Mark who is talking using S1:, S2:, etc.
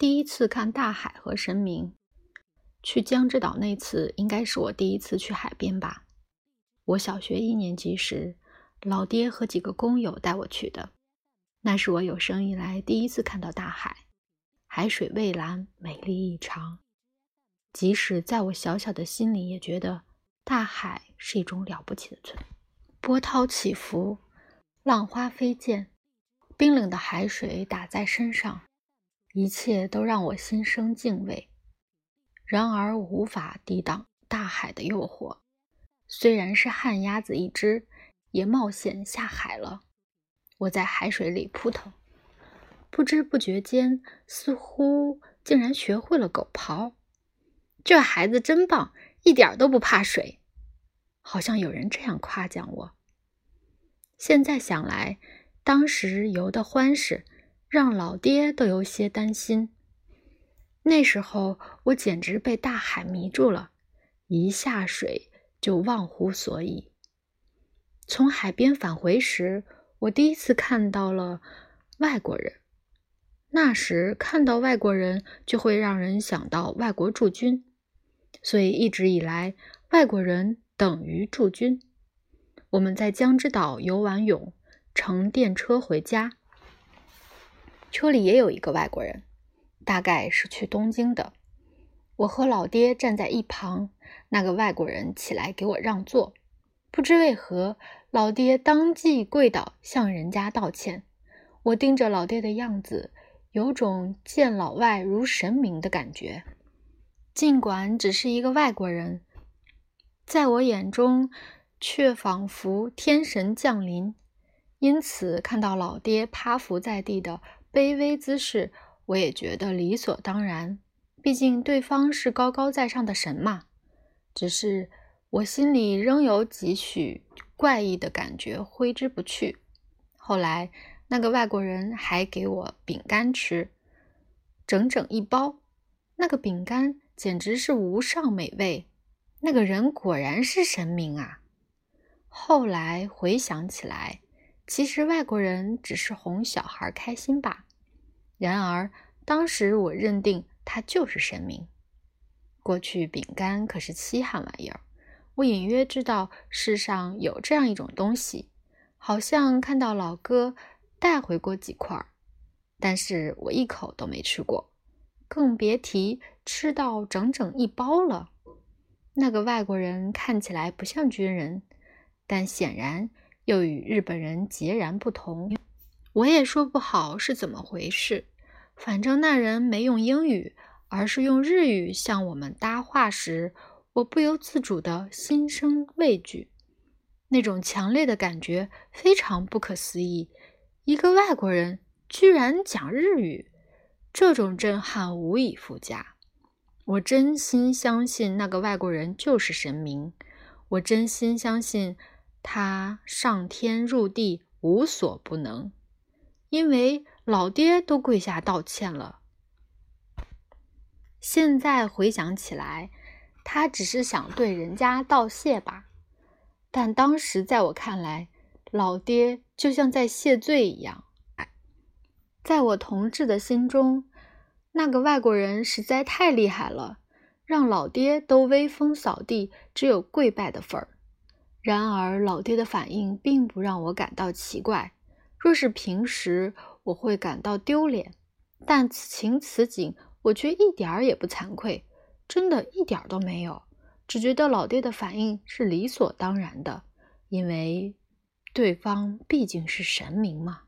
S1: 第一次看大海和神明。去江之岛那次应该是我第一次去海边吧。我小学一年级时，老爹和几个工友带我去的。那是我有生以来第一次看到大海，海水蔚蓝，美丽异常。即使在我小小的心里，也觉得大海是一种了不起的存在。波涛起伏，浪花飞溅，冰冷的海水打在身上，一切都让我心生敬畏。然而，无法抵挡大海的诱惑。虽然是旱鸭子一只，也冒险下海了。我在海水里扑腾，不知不觉间，似乎竟然学会了狗刨。这孩子真棒，一点都不怕水。好像有人这样夸奖我。现在想来，当时游的欢实，让老爹都有些担心。那时候我简直被大海迷住了，一下水就忘乎所以。从海边返回时，我第一次看到了外国人。那时看到外国人就会让人想到外国驻军，所以一直以来外国人等于驻军。我们在江之岛游完泳，乘电车回家，车里也有一个外国人。大概是去东京的。我和老爹站在一旁，那个外国人起来给我让座。不知为何，老爹当即跪倒向人家道歉。我盯着老爹的样子，有种见老外如神明的感觉。尽管只是一个外国人，在我眼中却仿佛天神降临。因此，看到老爹趴伏在地的卑微姿势。我也觉得理所当然，毕竟对方是高高在上的神嘛。只是我心里仍有几许怪异的感觉挥之不去。后来那个外国人还给我饼干吃，整整一包。那个饼干简直是无上美味。那个人果然是神明啊！后来回想起来，其实外国人只是哄小孩开心吧。然而，当时我认定他就是神明。过去饼干可是稀罕玩意儿，我隐约知道世上有这样一种东西，好像看到老哥带回过几块，但是我一口都没吃过，更别提吃到整整一包了。那个外国人看起来不像军人，但显然又与日本人截然不同。我也说不好是怎么回事。反正那人没用英语，而是用日语向我们搭话时，我不由自主的心生畏惧。那种强烈的感觉非常不可思议。一个外国人居然讲日语，这种震撼无以复加。我真心相信那个外国人就是神明，我真心相信他上天入地无所不能，因为。老爹都跪下道歉了。现在回想起来，他只是想对人家道谢吧。但当时在我看来，老爹就像在谢罪一样。在我同志的心中，那个外国人实在太厉害了，让老爹都威风扫地，只有跪拜的份儿。然而，老爹的反应并不让我感到奇怪。若是平时，我会感到丢脸，但此情此景，我却一点儿也不惭愧，真的一点儿都没有，只觉得老爹的反应是理所当然的，因为对方毕竟是神明嘛。